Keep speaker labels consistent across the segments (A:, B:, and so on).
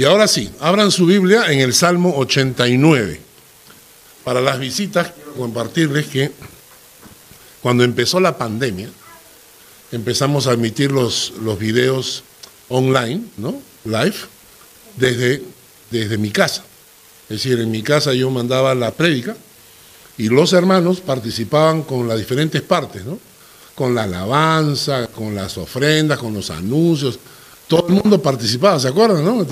A: Y ahora sí, abran su Biblia en el Salmo 89. Para las visitas, quiero compartirles que cuando empezó la pandemia, empezamos a emitir los, los videos online, ¿no? Live, desde, desde mi casa. Es decir, en mi casa yo mandaba la prédica y los hermanos participaban con las diferentes partes, ¿no? Con la alabanza, con las ofrendas, con los anuncios. Todo el mundo participaba, ¿se acuerdan, no?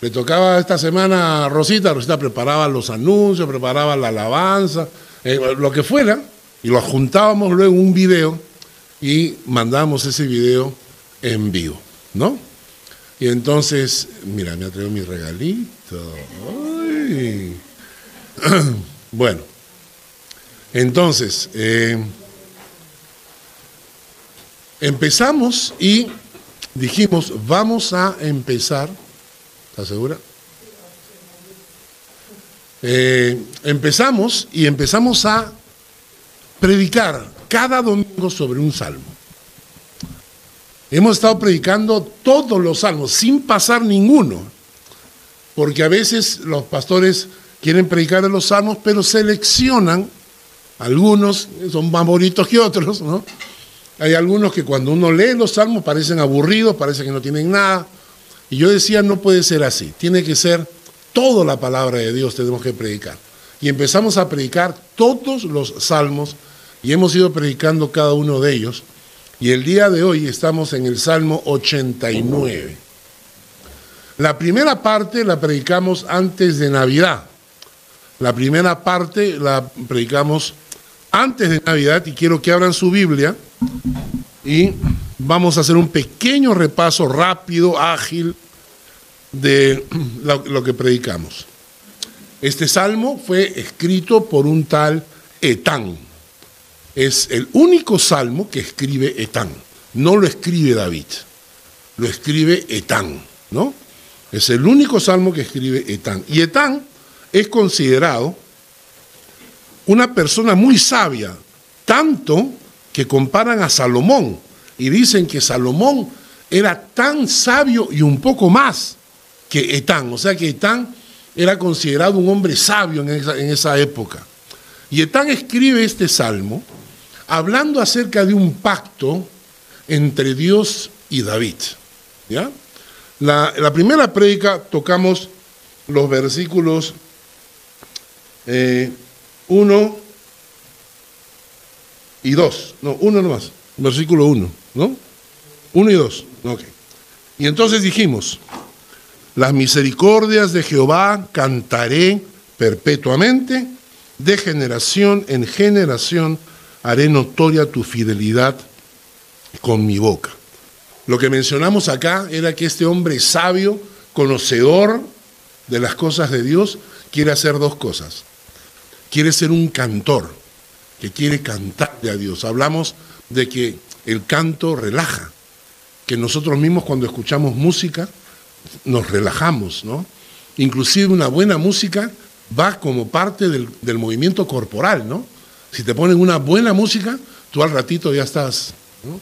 A: Le tocaba esta semana a Rosita, Rosita preparaba los anuncios, preparaba la alabanza, eh, lo que fuera, y lo juntábamos luego en un video y mandábamos ese video en vivo, ¿no? Y entonces, mira, me atrevo mi regalito. Bueno, entonces, eh, empezamos y dijimos, vamos a empezar, ¿estás segura? Eh, empezamos y empezamos a predicar cada domingo sobre un salmo. Hemos estado predicando todos los salmos, sin pasar ninguno, porque a veces los pastores quieren predicar los salmos, pero seleccionan algunos, son más bonitos que otros, ¿no? Hay algunos que cuando uno lee los salmos parecen aburridos, parece que no tienen nada. Y yo decía, no puede ser así, tiene que ser toda la palabra de Dios tenemos que predicar. Y empezamos a predicar todos los salmos y hemos ido predicando cada uno de ellos. Y el día de hoy estamos en el Salmo 89. La primera parte la predicamos antes de Navidad. La primera parte la predicamos antes de Navidad y quiero que abran su Biblia y vamos a hacer un pequeño repaso rápido, ágil de lo, que predicamos. Este salmo fue escrito por un tal Etán. Es el único salmo que escribe Etán. No lo escribe David, lo escribe Etán, ¿no? Es el único salmo que escribe Etán. Y Etán es considerado una persona muy sabia, tanto que comparan a Salomón y dicen que Salomón era tan sabio y un poco más que Etán, o sea que Etán era considerado un hombre sabio en esa, en esa época. Y Etán escribe este salmo hablando acerca de un pacto entre Dios y David. ¿ya? La, la primera prédica tocamos los versículos eh, uno y dos. No, uno nomás. Versículo uno, ¿no? Uno y dos. Ok. Y entonces dijimos, las misericordias de Jehová cantaré perpetuamente, de generación en generación haré notoria tu fidelidad con mi boca. Lo que mencionamos acá era que este hombre sabio, conocedor de las cosas de Dios, quiere hacer dos cosas quiere ser un cantor, que quiere cantarle a Dios. Hablamos de que el canto relaja, que nosotros mismos cuando escuchamos música nos relajamos, ¿no? Inclusive una buena música va como parte del, movimiento corporal, ¿no? Si te ponen una buena música, tú al ratito ya estás, ¿no?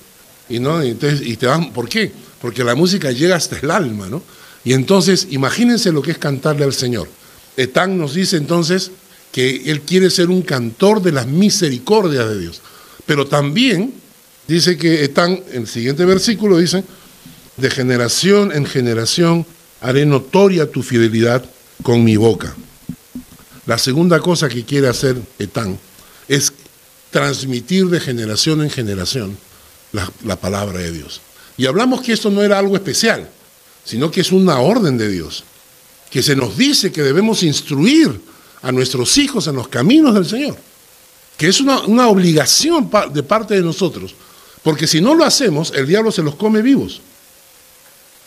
A: Y, ¿no? y, y te ¿por qué? Porque la música llega hasta el alma, ¿no? Y entonces, imagínense lo que es cantarle al Señor. Etán nos dice entonces, que él quiere ser un cantor de las misericordias de Dios. Pero también dice que están, en el siguiente versículo dice, de generación en generación haré notoria tu fidelidad con mi boca. La segunda cosa que quiere hacer Etán es transmitir de generación en generación la, la, palabra de Dios. Y hablamos que esto no era algo especial, sino que es una orden de Dios, que se nos dice que debemos instruir a nuestros hijos en los caminos del Señor, que es una, obligación de parte de nosotros, porque si no lo hacemos, el diablo se los come vivos.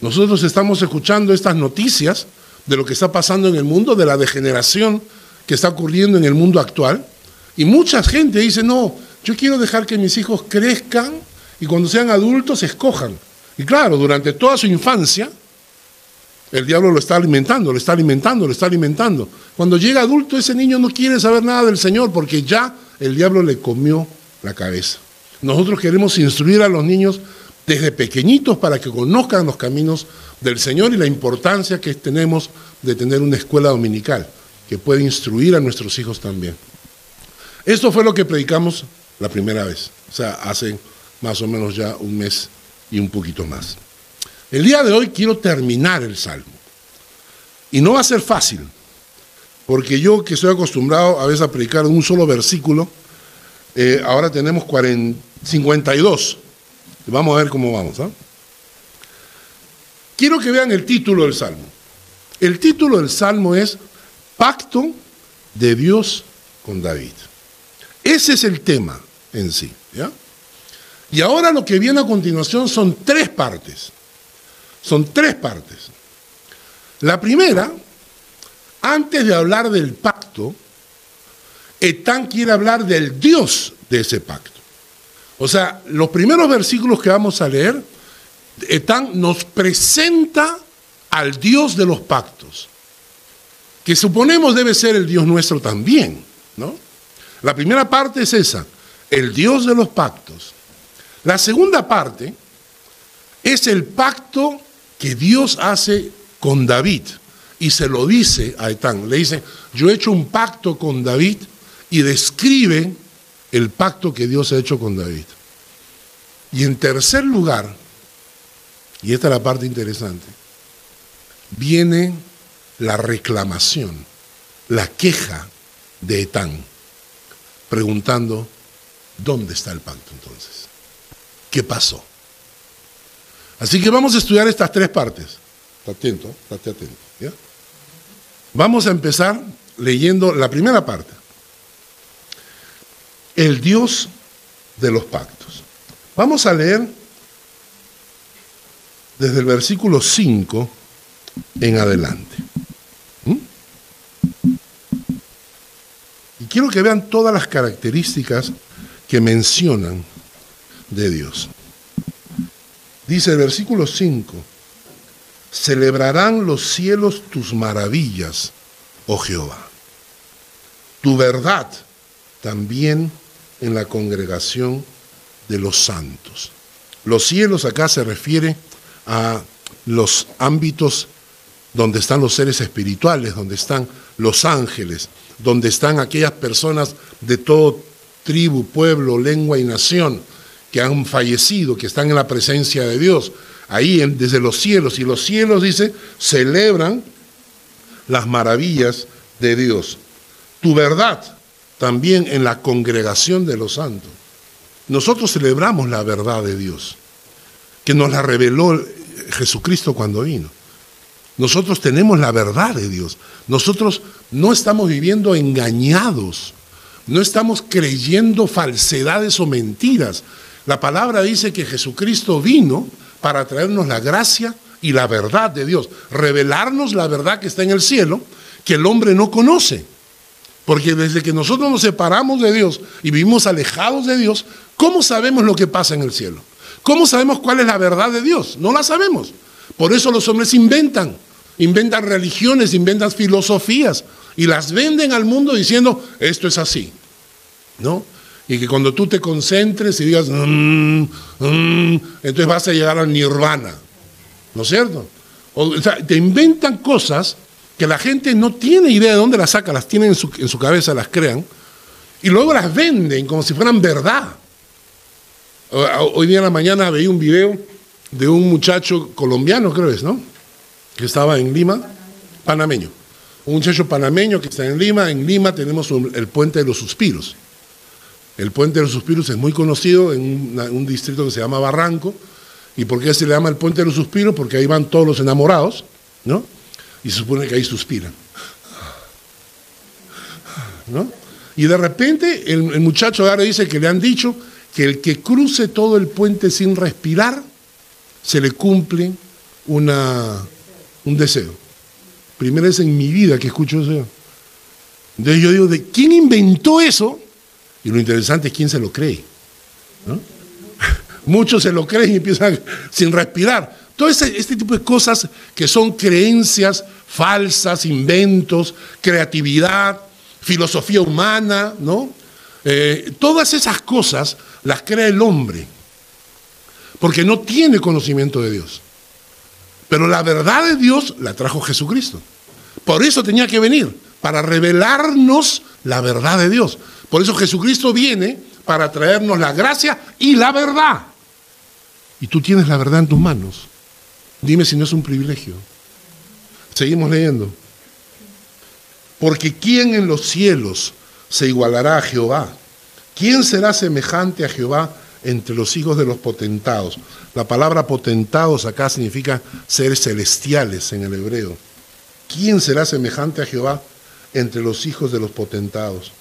A: Nosotros estamos escuchando estas noticias de lo que está pasando en el mundo, de la degeneración que está ocurriendo en el mundo actual, y mucha gente dice, no, yo quiero dejar que mis hijos crezcan y cuando sean adultos escojan. Y claro, durante toda su infancia, el diablo lo está alimentando, lo está alimentando, lo está alimentando. Cuando llega adulto, ese niño no quiere saber nada del Señor porque ya el diablo le comió la cabeza. Nosotros queremos instruir a los niños desde pequeñitos para que conozcan los caminos del Señor y la importancia que tenemos de tener una escuela dominical que puede instruir a nuestros hijos también. Esto fue lo que predicamos la primera vez, o sea, hace más o menos ya un mes y un poquito más. El día de hoy quiero terminar el Salmo. Y no va a ser fácil, porque yo que estoy acostumbrado a veces a predicar un solo versículo, eh, ahora tenemos 52. Vamos a ver cómo vamos. ¿ah? Quiero que vean el título del Salmo. El título del Salmo es Pacto de Dios con David. Ese es el tema en sí. ¿ya? Y ahora lo que viene a continuación son tres partes. Son tres partes. La primera, antes de hablar del pacto, Etán quiere hablar del Dios de ese pacto. O sea, los primeros versículos que vamos a leer, Etán nos presenta al Dios de los pactos, que suponemos debe ser el Dios nuestro también, ¿no? La primera parte es esa, el Dios de los pactos. La segunda parte es el pacto que Dios hace con David y se lo dice a Etán. Le dice, yo he hecho un pacto con David y describe el pacto que Dios ha hecho con David. Y en tercer lugar, y esta es la parte interesante, viene la reclamación, la queja de Etán, preguntando, ¿dónde está el pacto entonces? ¿Qué pasó? Así que vamos a estudiar estas tres partes. Está atento, estate atento. Vamos a empezar leyendo la primera parte. El Dios de los pactos. Vamos a leer desde el versículo 5 en adelante. ¿Mm? Y quiero que vean todas las características que mencionan de Dios. Dice el versículo 5, celebrarán los cielos tus maravillas, oh Jehová. Tu verdad también en la congregación de los santos. Los cielos acá se refiere a los ámbitos donde están los seres espirituales, donde están los ángeles, donde están aquellas personas de todo tribu, pueblo, lengua y nación que han fallecido, que están en la presencia de Dios, ahí desde los cielos. Y los cielos, dice, celebran las maravillas de Dios. Tu verdad también en la congregación de los santos. Nosotros celebramos la verdad de Dios, que nos la reveló Jesucristo cuando vino. Nosotros tenemos la verdad de Dios. Nosotros no estamos viviendo engañados. No estamos creyendo falsedades o mentiras. La palabra dice que Jesucristo vino para traernos la gracia y la verdad de Dios, revelarnos la verdad que está en el cielo, que el hombre no conoce. Porque desde que nosotros nos separamos de Dios y vivimos alejados de Dios, ¿cómo sabemos lo que pasa en el cielo? ¿Cómo sabemos cuál es la verdad de Dios? No la sabemos. Por eso los hombres inventan, inventan religiones, inventan filosofías y las venden al mundo diciendo, esto es así. ¿No? y que cuando tú te concentres y digas, mm, mm", entonces vas a llegar al nirvana. ¿No es cierto? O, sea, te inventan cosas que la gente no tiene idea de dónde las saca, las tienen en su, cabeza, las crean, y luego las venden como si fueran verdad. Hoy día en la mañana veía un video de un muchacho colombiano, creo es, ¿no? Que estaba en Lima, panameño. Un muchacho panameño que está en Lima. En Lima tenemos el puente de los suspiros. El puente de los suspiros es muy conocido en un distrito que se llama Barranco. ¿Y por qué se le llama el puente de los suspiros? Porque ahí van todos los enamorados, ¿no? Y se supone que ahí suspiran. ¿No? Y de repente el, muchacho ahora dice que le han dicho que el que cruce todo el puente sin respirar, se le cumple una, un deseo. Primera vez en mi vida que escucho eso. Entonces yo digo, ¿de quién inventó eso? Y lo interesante es quién se lo cree. Muchos se lo creen y empiezan sin respirar. Todo este, este, tipo de cosas que son creencias falsas, inventos, creatividad, filosofía humana, ¿no? Eh, todas esas cosas las crea el hombre porque no tiene conocimiento de Dios. Pero la verdad de Dios la trajo Jesucristo. Por eso tenía que venir, para revelarnos la verdad de Dios. Por eso Jesucristo viene para traernos la gracia y la verdad. Y tú tienes la verdad en tus manos. Dime si no es un privilegio. Seguimos leyendo. Porque ¿quién en los cielos se igualará a Jehová? ¿Quién será semejante a Jehová entre los hijos de los potentados? La palabra potentados acá significa seres celestiales en el hebreo. ¿Quién será semejante a Jehová entre los hijos de los potentados?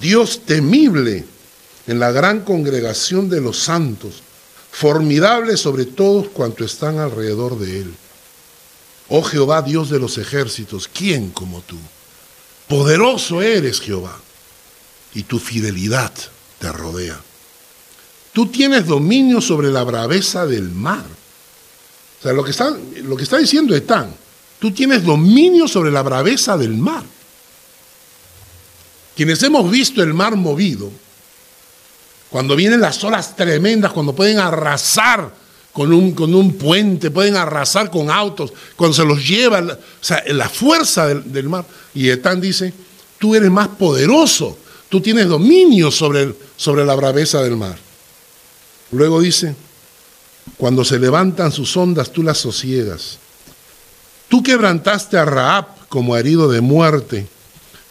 A: Dios temible en la gran congregación de los santos, formidable sobre todos cuantos están alrededor de él. Oh Jehová, Dios de los ejércitos, ¿quién como tú? Poderoso eres Jehová, y tu fidelidad te rodea. Tú tienes dominio sobre la braveza del mar. O sea, lo que está, lo que está diciendo Etán, tú tienes dominio sobre la braveza del mar. Quienes hemos visto el mar movido, cuando vienen las olas tremendas, cuando pueden arrasar con un, con un puente, pueden arrasar con autos, cuando se los lleva, o sea, la fuerza del, del mar. Y Etán dice, tú eres más poderoso, tú tienes dominio sobre, sobre la braveza del mar. Luego dice, cuando se levantan sus ondas, tú las sosiegas. Tú quebrantaste a Raab como herido de muerte,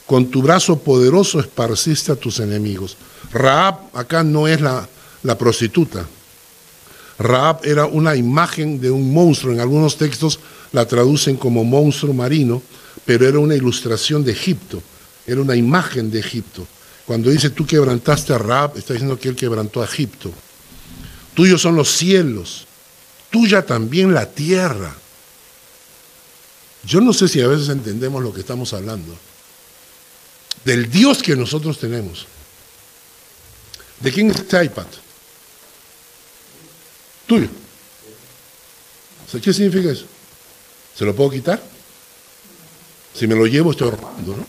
A: con tu brazo poderoso esparciste a tus enemigos. Raab acá no es la, la prostituta. Raab era una imagen de un monstruo. En algunos textos la traducen como monstruo marino, pero era una ilustración de Egipto. Era una imagen de Egipto. Cuando dice tú quebrantaste a Raab, está diciendo que él quebrantó a Egipto. Tuyos son los cielos, tuya también la tierra. Yo no sé si a veces entendemos lo que estamos hablando. Del Dios que nosotros tenemos. ¿De quién es este iPad? Tuyo. ¿Qué significa eso? ¿Se lo puedo quitar? Si me lo llevo estoy robando, ¿no?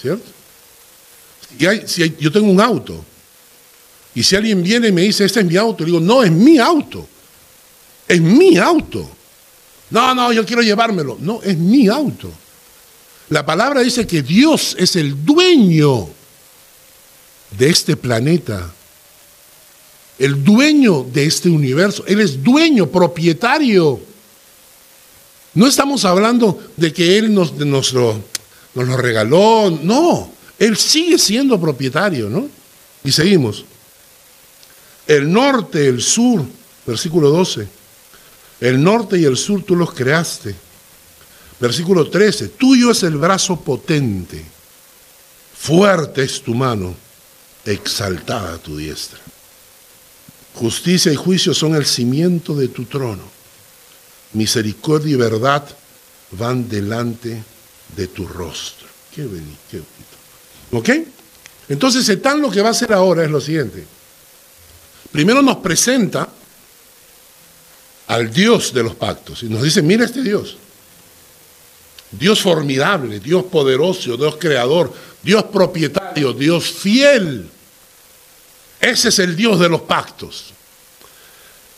A: ¿Cierto? si yo tengo un auto y si alguien viene y me dice, este es mi auto, le digo, no, es mi auto. Es mi auto. No, no, yo quiero llevármelo. No, es mi auto. La palabra dice que Dios es el dueño de este planeta, el dueño de este universo. Él es dueño, propietario. No estamos hablando de que Él nos, lo, nos lo regaló, no, Él sigue siendo propietario, ¿no? Y seguimos el norte, el sur, versículo 12. El norte y el sur tú los creaste. Versículo 13, tuyo es el brazo potente, fuerte es tu mano, exaltada tu diestra. Justicia y juicio son el cimiento de tu trono. Misericordia y verdad van delante de tu rostro. Qué bonito, qué. ¿Ok? Entonces, Setán lo que va a hacer ahora es lo siguiente. Primero nos presenta al Dios de los pactos y nos dice, mira este Dios. Dios formidable, Dios poderoso, Dios creador, Dios propietario, Dios fiel. Ese es el Dios de los pactos.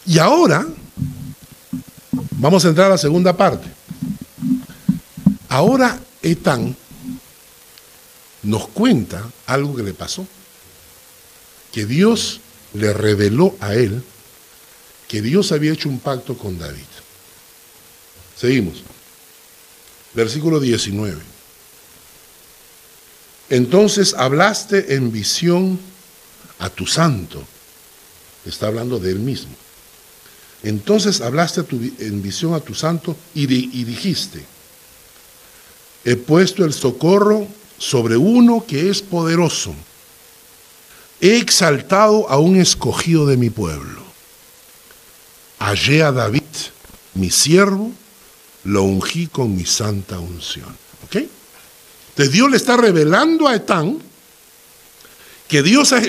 A: Y ahora vamos a entrar a la segunda parte. Ahora Etán nos cuenta algo que le pasó. Que Dios le reveló a él que Dios había hecho un pacto con David. Seguimos. Versículo 19. Entonces hablaste en visión a tu santo. Está hablando de él mismo. Entonces hablaste en visión a tu santo y, y dijiste, he puesto el socorro sobre uno que es poderoso he exaltado a un escogido de mi pueblo. Hallé a David, mi siervo, lo ungí con mi santa unción. ¿Ok? Entonces Dios le está revelando a Etán que Dios ha,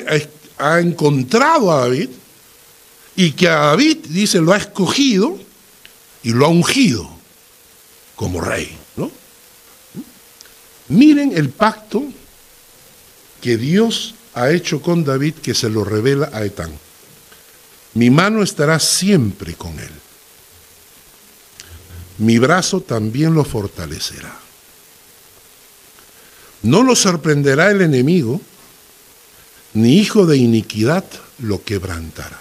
A: ha encontrado a David y que a David, dice, lo ha escogido y lo ha ungido como rey. ¿no? Miren el pacto que Dios ha hecho con David que se lo revela a Etán. Mi mano estará siempre con él. Mi brazo también lo fortalecerá. No lo sorprenderá el enemigo, ni hijo de iniquidad lo quebrantará,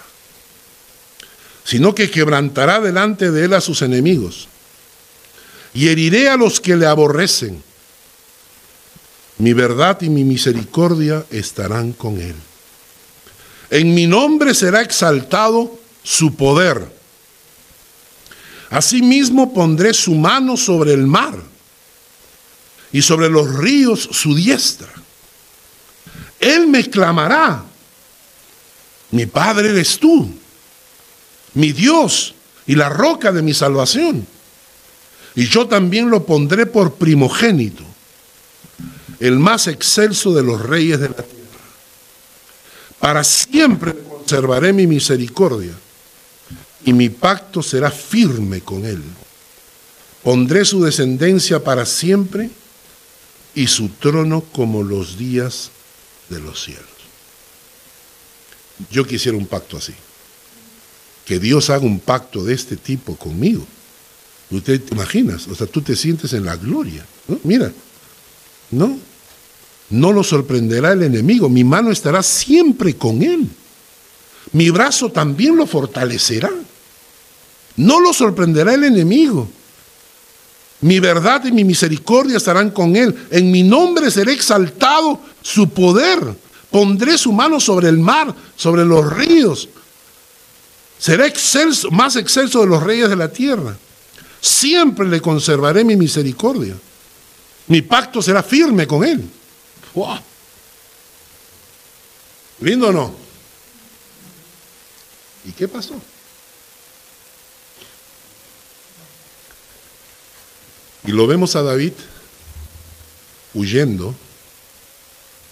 A: sino que quebrantará delante de él a sus enemigos y heriré a los que le aborrecen. Mi verdad y mi misericordia estarán con él. En mi nombre será exaltado su poder. Asimismo pondré su mano sobre el mar y sobre los ríos su diestra. Él me clamará, mi Padre eres tú, mi Dios y la roca de mi salvación. Y yo también lo pondré por primogénito, el más excelso de los reyes de la tierra. Para siempre conservaré mi misericordia y mi pacto será firme con él. Pondré su descendencia para siempre y su trono como los días de los cielos. Yo quisiera un pacto así. Que Dios haga un pacto de este tipo conmigo. Usted te imaginas, o sea, tú te sientes en la gloria. Mira, no, no lo sorprenderá el enemigo, mi mano estará siempre con él. Mi brazo también lo fortalecerá. No lo sorprenderá el enemigo. Mi verdad y mi misericordia estarán con él. En mi nombre será exaltado su poder. Pondré su mano sobre el mar, sobre los ríos. Será excelso, más excelso de los reyes de la tierra. Siempre le conservaré mi misericordia. Mi pacto será firme con él. ¿Lindo o no? ¿Y qué pasó? Y lo vemos a David huyendo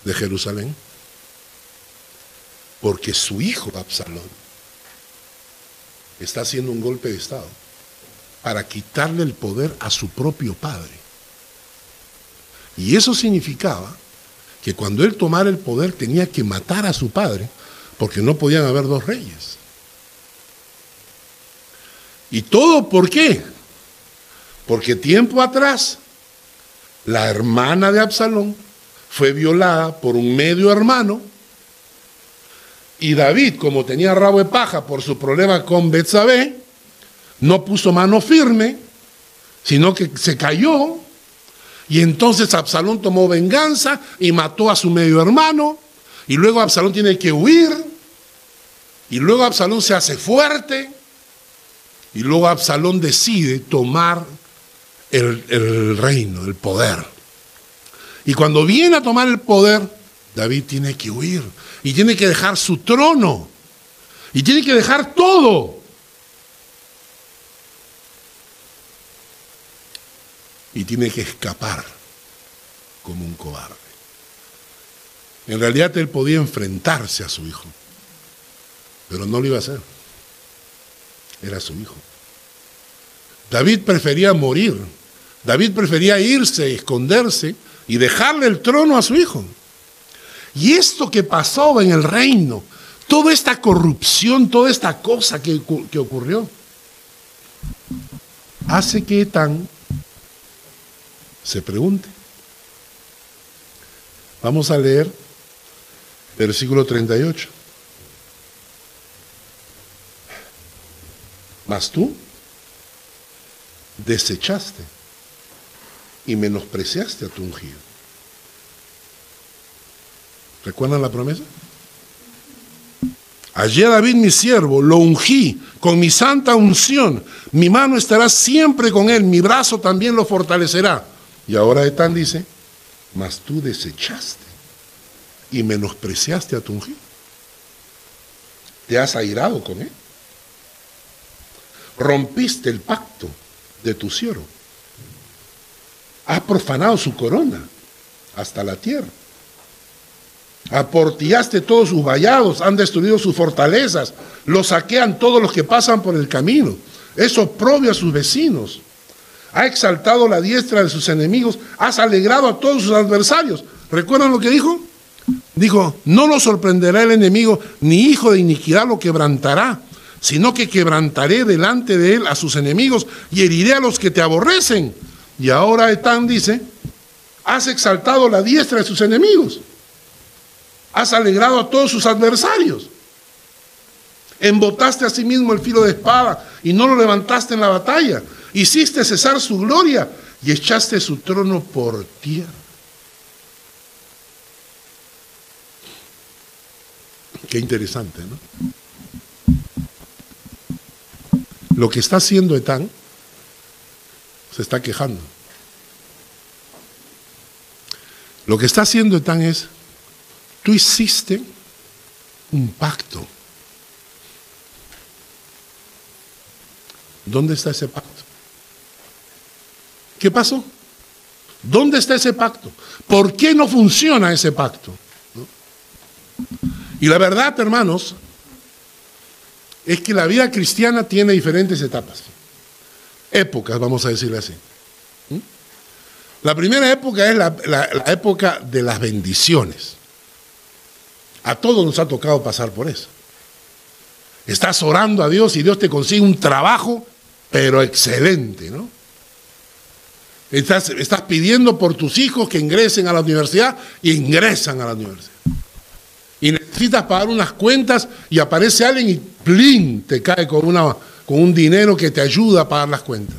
A: de Jerusalén porque su hijo Absalón está haciendo un golpe de Estado para quitarle el poder a su propio padre. Y eso significaba que cuando él tomara el poder tenía que matar a su padre porque no podían haber dos reyes. ¿Y todo por qué? Porque tiempo atrás, la hermana de Absalón fue violada por un medio hermano y David, como tenía rabo de paja por su problema con Betsabé, no puso mano firme, sino que se cayó. Y entonces Absalón tomó venganza y mató a su medio hermano. Y luego Absalón tiene que huir. Y luego Absalón se hace fuerte. Y luego Absalón decide tomar el, reino, el poder. Y cuando viene a tomar el poder, David tiene que huir y tiene que dejar su trono y tiene que dejar todo. Y tiene que escapar como un cobarde. En realidad él podía enfrentarse a su hijo, pero no lo iba a hacer. Era su hijo. David prefería morir David prefería irse, esconderse y dejarle el trono a su hijo. Y esto que pasó en el reino, toda esta corrupción, toda esta cosa que, que ocurrió, hace que Etán se pregunte. Vamos a leer versículo 38. Mas tú desechaste y menospreciaste a tu ungido. ¿Recuerdan la promesa? Allí David mi siervo, lo ungí con mi santa unción. Mi mano estará siempre con él, mi brazo también lo fortalecerá. Y ahora Etán dice, mas tú desechaste y menospreciaste a tu ungido. Te has airado con él. Rompiste el pacto de tu siervo ha profanado su corona hasta la tierra. Aportillaste todos sus vallados, han destruido sus fortalezas, lo saquean todos los que pasan por el camino. Eso propio a sus vecinos. Ha exaltado la diestra de sus enemigos, has alegrado a todos sus adversarios. ¿Recuerdan lo que dijo? Dijo, no lo sorprenderá el enemigo, ni hijo de iniquidad lo quebrantará, sino que quebrantaré delante de él a sus enemigos y heriré a los que te aborrecen. Y ahora Etán dice, has exaltado la diestra de sus enemigos, has alegrado a todos sus adversarios, embotaste a sí mismo el filo de espada y no lo levantaste en la batalla, hiciste cesar su gloria y echaste su trono por tierra. Qué interesante, ¿no? Lo que está haciendo Etán se está quejando. Lo que está haciendo Etán es, tú hiciste un pacto. ¿Dónde está ese pacto? ¿Qué pasó? ¿Dónde está ese pacto? ¿Por qué no funciona ese pacto? Y la verdad, hermanos, es que la vida cristiana tiene diferentes etapas, épocas, vamos a decirle así. ¿Mm? La primera época es la, época de las bendiciones. A todos nos ha tocado pasar por eso. Estás orando a Dios y Dios te consigue un trabajo, pero excelente, ¿no? Estás, estás pidiendo por tus hijos que ingresen a la universidad y ingresan a la universidad y necesitas pagar unas cuentas y aparece alguien y ¡plin! te cae con, una, con un dinero que te ayuda a pagar las cuentas.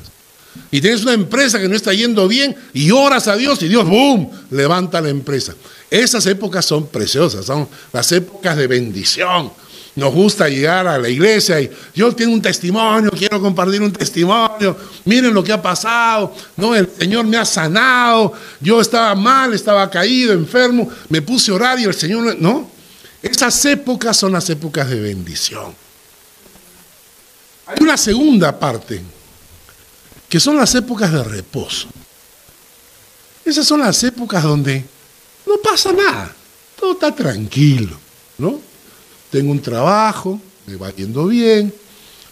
A: Y tienes una empresa que no está yendo bien y oras a Dios y Dios, ¡boom!, levanta la empresa. Esas épocas son preciosas, son las épocas de bendición. Nos gusta llegar a la iglesia y yo tengo un testimonio, quiero compartir un testimonio, miren lo que ha pasado, no, el Señor me ha sanado, yo estaba mal, estaba caído, enfermo, me puse a orar y el Señor, no, esas épocas son las épocas de bendición. Hay una segunda parte, que son las épocas de reposo. Esas son las épocas donde no pasa nada, todo está tranquilo, ¿no? Tengo un trabajo, me va yendo bien,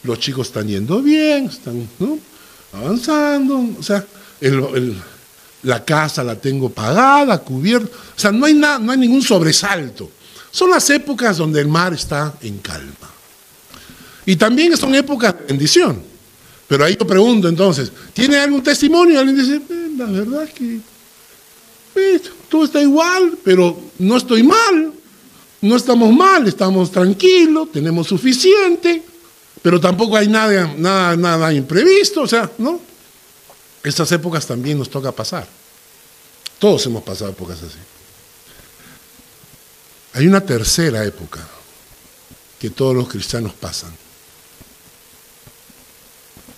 A: los chicos están yendo bien, están avanzando, o sea, la casa la tengo pagada, cubierta, o sea, no hay, nada, no hay ningún sobresalto. Son las épocas donde el mar está en calma. Y también son épocas de bendición. Pero ahí yo pregunto entonces, ¿tiene algún testimonio? Alguien dice, eh, la verdad es que eh, todo está igual, pero no estoy mal. No estamos mal, estamos tranquilos, tenemos suficiente, pero tampoco hay nada, nada, nada imprevisto, o sea, ¿no? Estas épocas también nos toca pasar. Todos hemos pasado épocas así. Hay una tercera época que todos los cristianos pasan.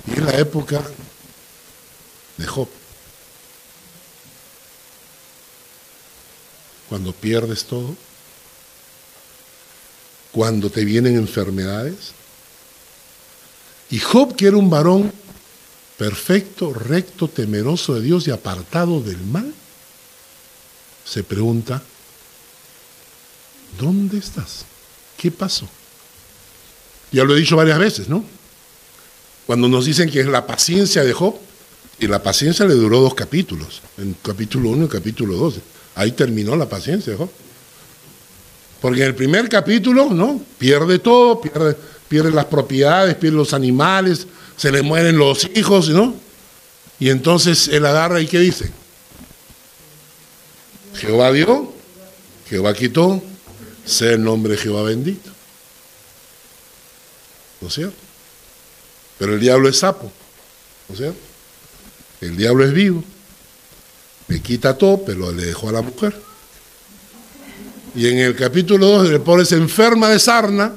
A: Y es la época de Job. Cuando pierdes todo, cuando te vienen enfermedades. Y Job, que era un varón perfecto, recto, temeroso de Dios y apartado del mal, se pregunta, ¿Dónde estás? ¿Qué pasó? Ya lo he dicho varias veces, ¿no? Cuando nos dicen que es la paciencia de Job, y la paciencia le duró dos capítulos, en capítulo 1 y capítulo 12. Ahí terminó la paciencia de Job. Porque en el primer capítulo, ¿no? Pierde todo, pierde, las propiedades, pierde los animales, se le mueren los hijos, ¿no? Y entonces él agarra y ¿qué dice? Jehová dio, Jehová quitó, sea el nombre de Jehová bendito. ¿No es cierto? Pero el diablo es sapo. ¿No es? El diablo es vivo. Le quita todo, pero le dejó a la mujer. Y en el capítulo 2 el pobre se enferma de sarna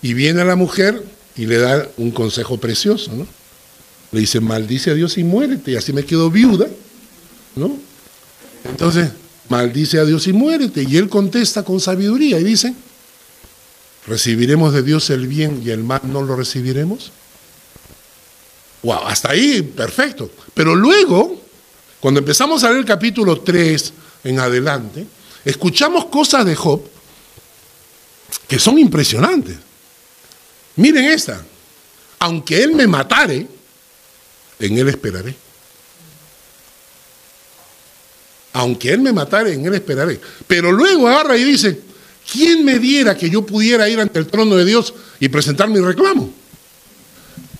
A: y viene a la mujer y le da un consejo precioso, ¿no? Le dice, maldice a Dios y muérete, y así me quedo viuda, ¿no? Entonces, maldice a Dios y muérete. Y él contesta con sabiduría y dice, ¿recibiremos de Dios el bien y el mal no lo recibiremos? Wow, hasta ahí, perfecto. Pero luego, cuando empezamos a leer el capítulo 3 en adelante, escuchamos cosas de Job que son impresionantes. Miren esta, aunque él me matare, en él esperaré aunque él me matare, en él esperaré. Pero luego agarra y dice, ¿quién me diera que yo pudiera ir ante el trono de Dios y presentar mi reclamo?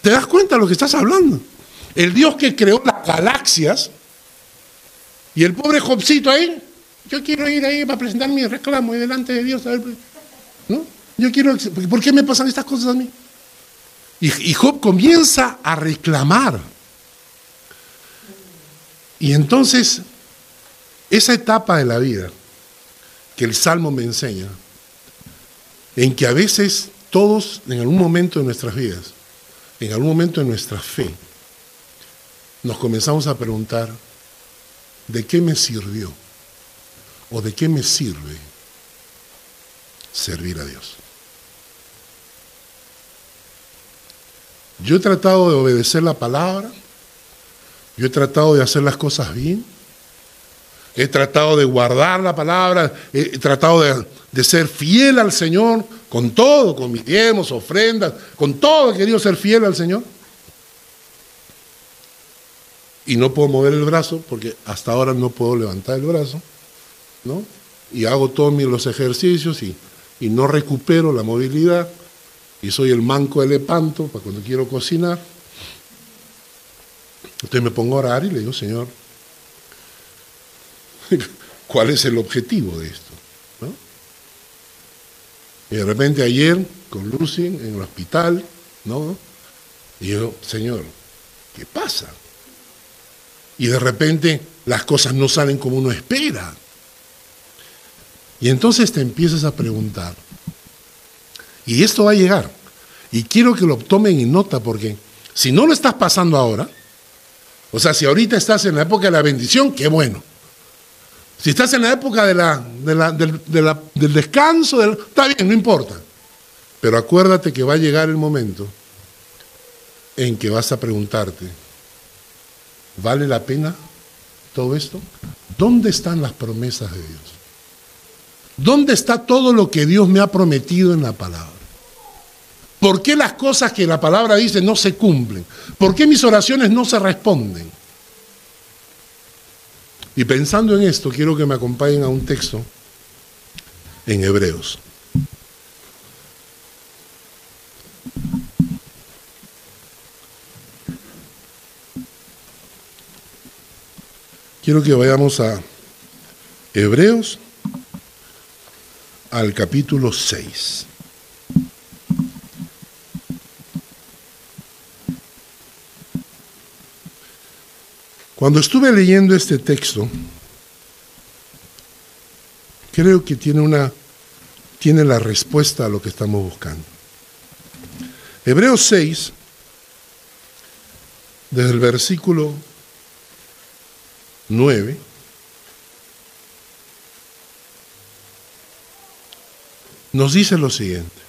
A: ¿Te das cuenta de lo que estás hablando? El Dios que creó las galaxias y el pobre Jobcito ahí, yo quiero ir ahí para presentar mi reclamo y delante de Dios. ¿no? Yo quiero, ¿por qué me pasan estas cosas a mí? Y, Job comienza a reclamar. Y entonces, esa etapa de la vida que el Salmo me enseña, en que a veces todos, en algún momento de nuestras vidas, en algún momento de nuestra fe, nos comenzamos a preguntar, ¿de qué me sirvió? ¿O de qué me sirve servir a Dios? Yo he tratado de obedecer la palabra, yo he tratado de hacer las cosas bien, he tratado de guardar la palabra, he tratado de, ser fiel al Señor con todo, con mis diezmos, ofrendas, con todo he querido ser fiel al Señor. Y no puedo mover el brazo porque hasta ahora no puedo levantar el brazo, ¿no? Y hago todos los ejercicios y, y no recupero la movilidad y soy el manco de Lepanto para cuando quiero cocinar. Entonces me pongo a orar y le digo, Señor, ¿cuál es el objetivo de esto? Y de repente ayer con Lucy en el hospital, ¿no? Y yo, Señor, ¿qué pasa? Y de repente las cosas no salen como uno espera. Y entonces te empiezas a preguntar, y esto va a llegar. Y quiero que lo tomen en nota porque si no lo estás pasando ahora, o sea, si ahorita estás en la época de la bendición, qué bueno. Si estás en la época de la, del, descanso, está bien, no importa. Pero acuérdate que va a llegar el momento en que vas a preguntarte, ¿vale la pena todo esto? ¿Dónde están las promesas de Dios? ¿Dónde está todo lo que Dios me ha prometido en la palabra? ¿Por qué las cosas que la palabra dice no se cumplen? ¿Por qué mis oraciones no se responden? Y pensando en esto, quiero que me acompañen a un texto en Hebreos. Quiero que vayamos a Hebreos al capítulo 6. Cuando estuve leyendo este texto, creo que tiene una tiene la respuesta a lo que estamos buscando. Hebreos 6 desde el versículo 9 nos dice lo siguiente.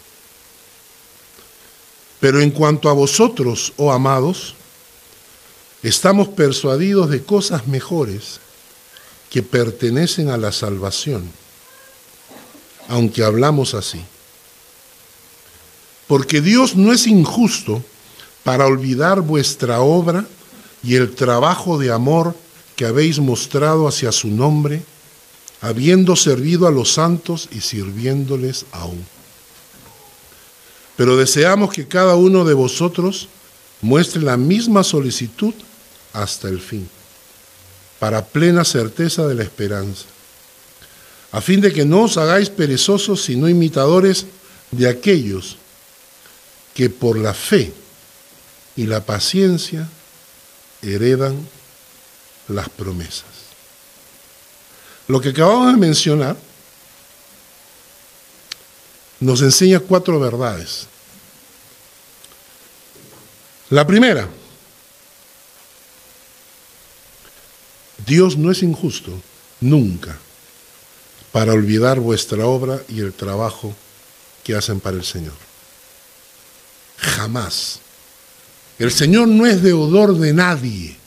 A: Pero en cuanto a vosotros, oh amados, Estamos persuadidos de cosas mejores que pertenecen a la salvación, aunque hablamos así. Porque Dios no es injusto para olvidar vuestra obra y el trabajo de amor que habéis mostrado hacia su nombre, habiendo servido a los santos y sirviéndoles aún. Pero deseamos que cada uno de vosotros muestre la misma solicitud hasta el fin, para plena certeza de la esperanza, a fin de que no os hagáis perezosos, sino imitadores de aquellos que por la fe y la paciencia heredan las promesas. Lo que acabamos de mencionar nos enseña cuatro verdades. La primera, Dios no es injusto, nunca, para olvidar vuestra obra y el trabajo que hacen para el Señor. Jamás. El Señor no es deudor de nadie.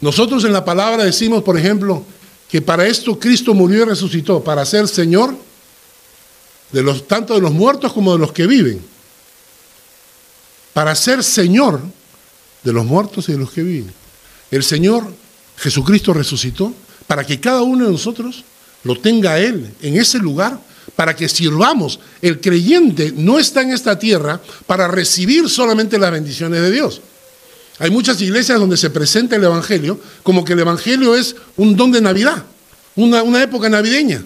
A: Nosotros en la palabra decimos, por ejemplo, que para esto Cristo murió y resucitó, para ser Señor de los, tanto de los muertos como de los que viven. Para ser Señor de los muertos y de los que viven. El Señor Jesucristo resucitó para que cada uno de nosotros lo tenga Él en ese lugar para que sirvamos. El creyente no está en esta tierra para recibir solamente las bendiciones de Dios. Hay muchas iglesias donde se presenta el Evangelio como que el Evangelio es un don de Navidad, una, época navideña.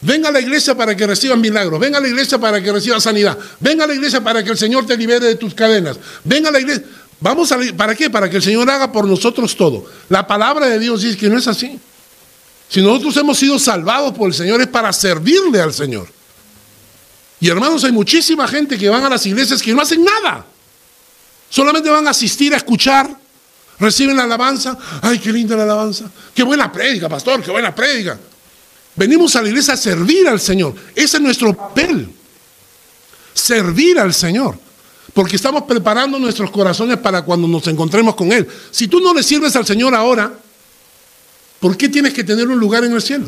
A: Venga a la iglesia para que reciban milagros. Venga a la iglesia para que reciba sanidad. Venga a la iglesia para que el Señor te libere de tus cadenas. Venga a la iglesia. Vamos a ¿Para qué? Para que el Señor haga por nosotros todo. La palabra de Dios dice que no es así. Si nosotros hemos sido salvados por el Señor es para servirle al Señor. Y hermanos, hay muchísima gente que van a las iglesias que no hacen nada. Solamente van a asistir a escuchar, reciben la alabanza. Ay, qué linda la alabanza. Qué buena prédica, pastor, qué buena prédica. Venimos a la iglesia a servir al Señor. Ese es nuestro papel. Servir al Señor. Porque estamos preparando nuestros corazones para cuando nos encontremos con Él. Si tú no le sirves al Señor ahora, ¿por qué tienes que tener un lugar en el cielo?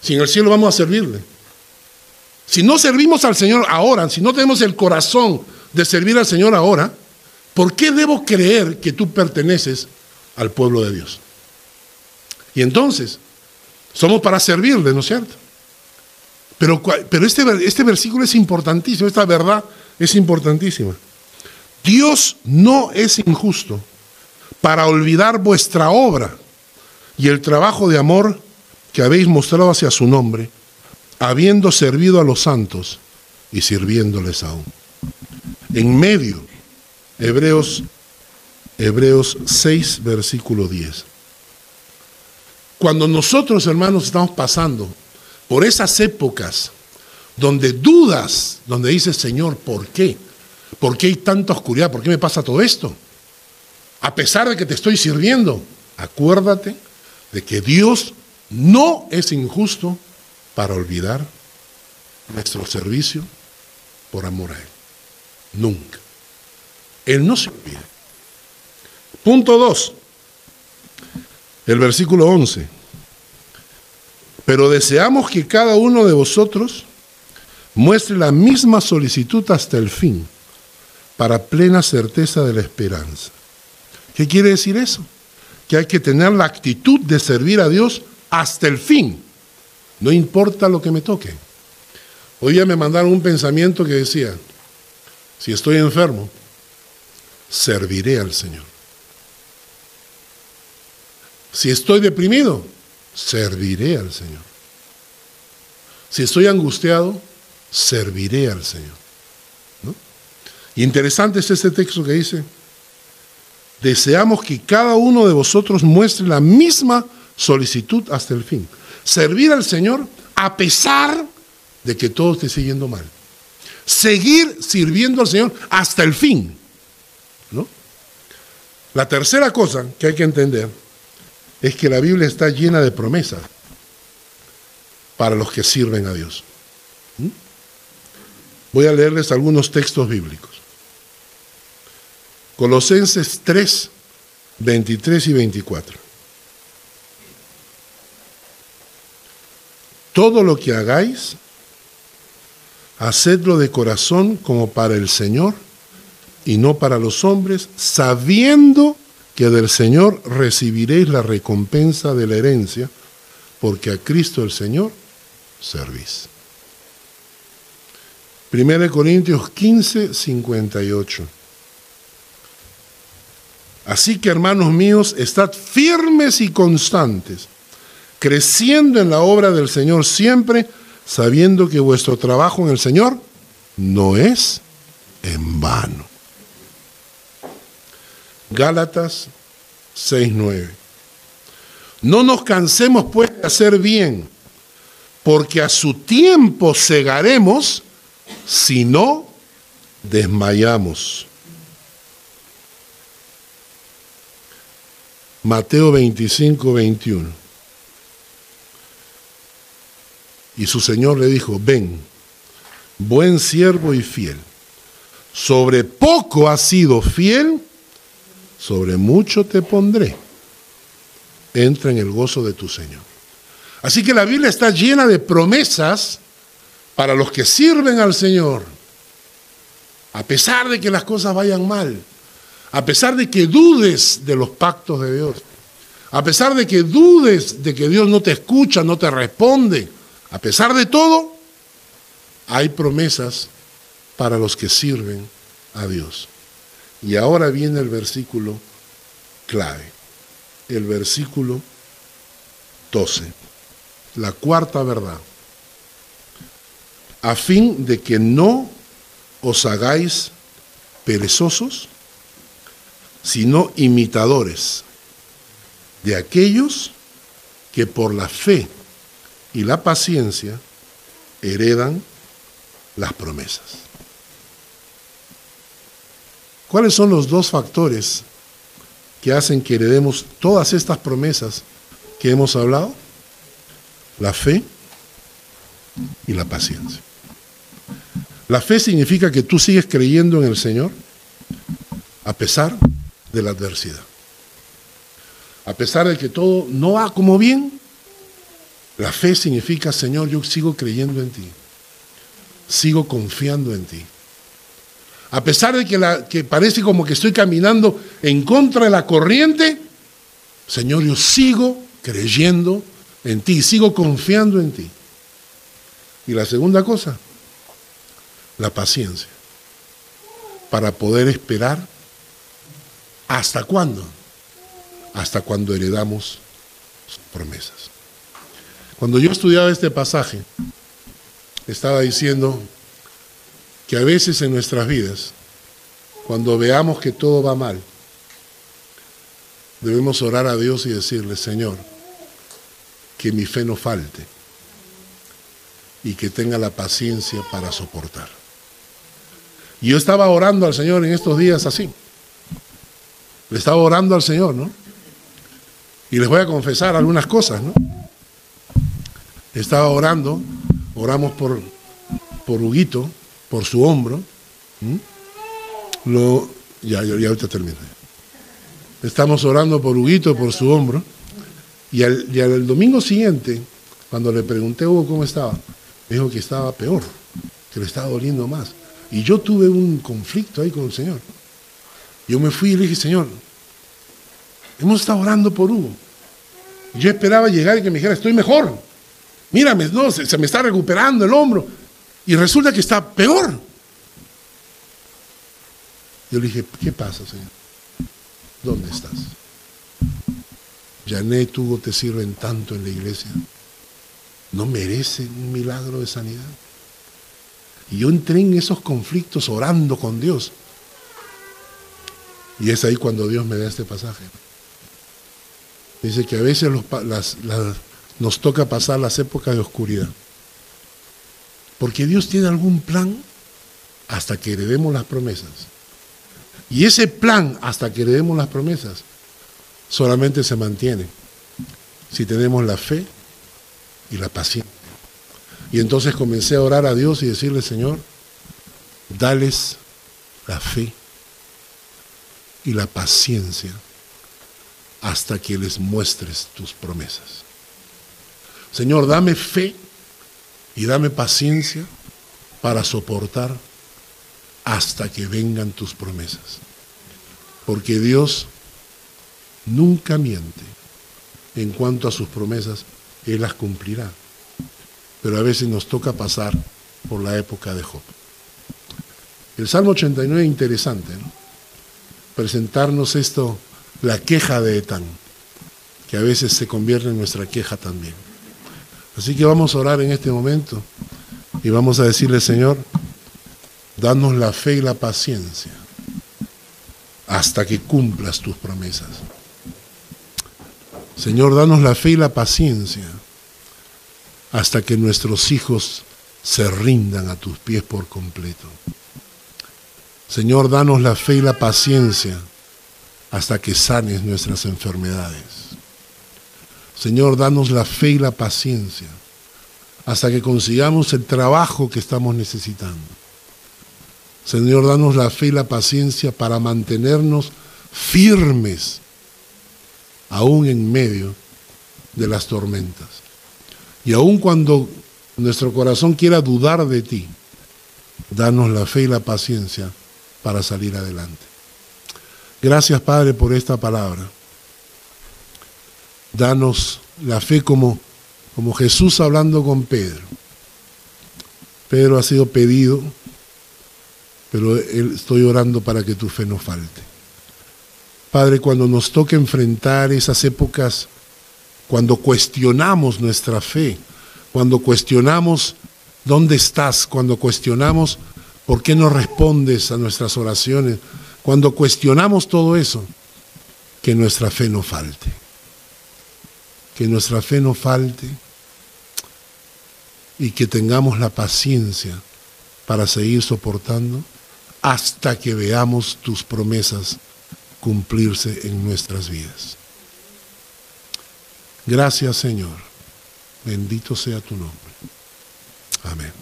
A: Si en el cielo vamos a servirle. Si no servimos al Señor ahora, si no tenemos el corazón de servir al Señor ahora, ¿por qué debo creer que tú perteneces al pueblo de Dios? Y entonces, somos para servirle, ¿no es cierto? Pero, este, este versículo es importantísimo, esta verdad es importantísima. Dios no es injusto para olvidar vuestra obra y el trabajo de amor que habéis mostrado hacia su nombre, habiendo servido a los santos y sirviéndoles aún. En medio, Hebreos, Hebreos 6, versículo 10. Cuando nosotros, hermanos, estamos pasando por esas épocas donde dudas, donde dices, Señor, ¿por qué? ¿Por qué hay tanta oscuridad? ¿Por qué me pasa todo esto? A pesar de que te estoy sirviendo, acuérdate de que Dios no es injusto para olvidar nuestro servicio por amor a Él. Nunca. Él no se olvida. Punto 2. El versículo 11. Pero deseamos que cada uno de vosotros muestre la misma solicitud hasta el fin, para plena certeza de la esperanza. ¿Qué quiere decir eso? Que hay que tener la actitud de servir a Dios hasta el fin, no importa lo que me toque. Hoy ya me mandaron un pensamiento que decía, si estoy enfermo, serviré al Señor. Si estoy deprimido, serviré al Señor. Si estoy angustiado, serviré al Señor. Interesante es este texto que dice, deseamos que cada uno de vosotros muestre la misma solicitud hasta el fin. Servir al Señor a pesar de que todo esté siguiendo mal. Seguir sirviendo al Señor hasta el fin. ¿no? La tercera cosa que hay que entender es que la Biblia está llena de promesas para los que sirven a Dios. ¿Mm? Voy a leerles algunos textos bíblicos. Colosenses 3, 23 y 24. Todo lo que hagáis, hacedlo de corazón como para el Señor y no para los hombres, sabiendo que del Señor recibiréis la recompensa de la herencia, porque a Cristo el Señor servís. 1 Corintios 15, 58. Así que, hermanos míos, estad firmes y constantes, creciendo en la obra del Señor siempre, sabiendo que vuestro trabajo en el Señor no es en vano. Gálatas 6:9. No nos cansemos pues de hacer bien, porque a su tiempo cegaremos si no desmayamos. Mateo 25, 21. Y su Señor le dijo, ven, buen siervo y fiel. Sobre poco has sido fiel, sobre mucho te pondré. Entra en el gozo de tu Señor. Así que la Biblia está llena de promesas para los que sirven al Señor. A pesar de que las cosas vayan mal, a pesar de que dudes de los pactos de Dios, a pesar de que dudes de que Dios no te escucha, no te responde, a pesar de todo, hay promesas para los que sirven a Dios. Y ahora viene el versículo clave, el versículo 12, la cuarta verdad, a fin de que no os hagáis perezosos, sino imitadores de aquellos que por la fe y la paciencia heredan las promesas. ¿Cuáles son los dos factores que hacen que heredemos todas estas promesas que hemos hablado? La fe y la paciencia. La fe significa que tú sigues creyendo en el Señor a pesar de la adversidad. A pesar de que todo no va como bien, la fe significa, Señor, yo sigo creyendo en ti. Sigo confiando en ti. A pesar de que, parece como que estoy caminando en contra de la corriente, Señor, yo sigo creyendo en ti, sigo confiando en ti. Y la segunda cosa, la paciencia, para poder esperar hasta cuándo, hasta cuando heredamos sus promesas. Cuando yo estudiaba este pasaje, estaba diciendo que a veces en nuestras vidas, cuando veamos que todo va mal, debemos orar a Dios y decirle, Señor, que mi fe no falte y que tenga la paciencia para soportar. Y yo estaba orando al Señor en estos días así. Le estaba orando al Señor, ¿no? Y les voy a confesar algunas cosas, ¿no? Estaba orando, oramos por, por Huguito, por su hombro. Lo, ya, ya, ahorita termino. Estamos orando por Huguito, por su hombro. Y al, domingo siguiente, cuando le pregunté a Hugo cómo estaba, me dijo que estaba peor, que le estaba doliendo más. Y yo tuve un conflicto ahí con el Señor. Yo me fui y le dije, Señor, hemos estado orando por Hugo. Yo esperaba llegar y que me dijera, estoy mejor. Mírame, no, se, me está recuperando el hombro. Y resulta que está peor. Yo le dije, ¿qué pasa, Señor? ¿Dónde estás? Janet, Hugo te sirven tanto en la iglesia. ¿No merece un milagro de sanidad? Y yo entré en esos conflictos orando con Dios. Y es ahí cuando Dios me da este pasaje. Dice que a veces nos toca pasar las épocas de oscuridad. Porque Dios tiene algún plan hasta que heredemos las promesas. Y ese plan hasta que heredemos las promesas solamente se mantiene si tenemos la fe y la paciencia. Y entonces comencé a orar a Dios y decirle, Señor, dales la fe y la paciencia hasta que les muestres tus promesas. Señor, dame fe y dame paciencia para soportar hasta que vengan tus promesas. Porque Dios nunca miente en cuanto a sus promesas, Él las cumplirá pero a veces nos toca pasar por la época de Job. El Salmo 89 es interesante, ¿no? Presentarnos esto, la queja de Etán, que a veces se convierte en nuestra queja también. Así que vamos a orar en este momento y vamos a decirle, Señor, danos la fe y la paciencia hasta que cumplas tus promesas. Señor, danos la fe y la paciencia hasta que nuestros hijos se rindan a tus pies por completo. Señor, danos la fe y la paciencia hasta que sanes nuestras enfermedades. Señor, danos la fe y la paciencia hasta que consigamos el trabajo que estamos necesitando. Señor, danos la fe y la paciencia para mantenernos firmes aún en medio de las tormentas. Y aun cuando nuestro corazón quiera dudar de ti, danos la fe y la paciencia para salir adelante. Gracias, Padre, por esta palabra. Danos la fe como, como Jesús hablando con Pedro. Pedro ha sido pedido, pero estoy orando para que tu fe no falte. Padre, cuando nos toque enfrentar esas épocas, cuando cuestionamos nuestra fe, cuando cuestionamos dónde estás, cuando cuestionamos por qué no respondes a nuestras oraciones, cuando cuestionamos todo eso, que nuestra fe no falte. Que nuestra fe no falte y que tengamos la paciencia para seguir soportando hasta que veamos tus promesas cumplirse en nuestras vidas. Gracias Señor. Bendito sea tu nombre. Amén.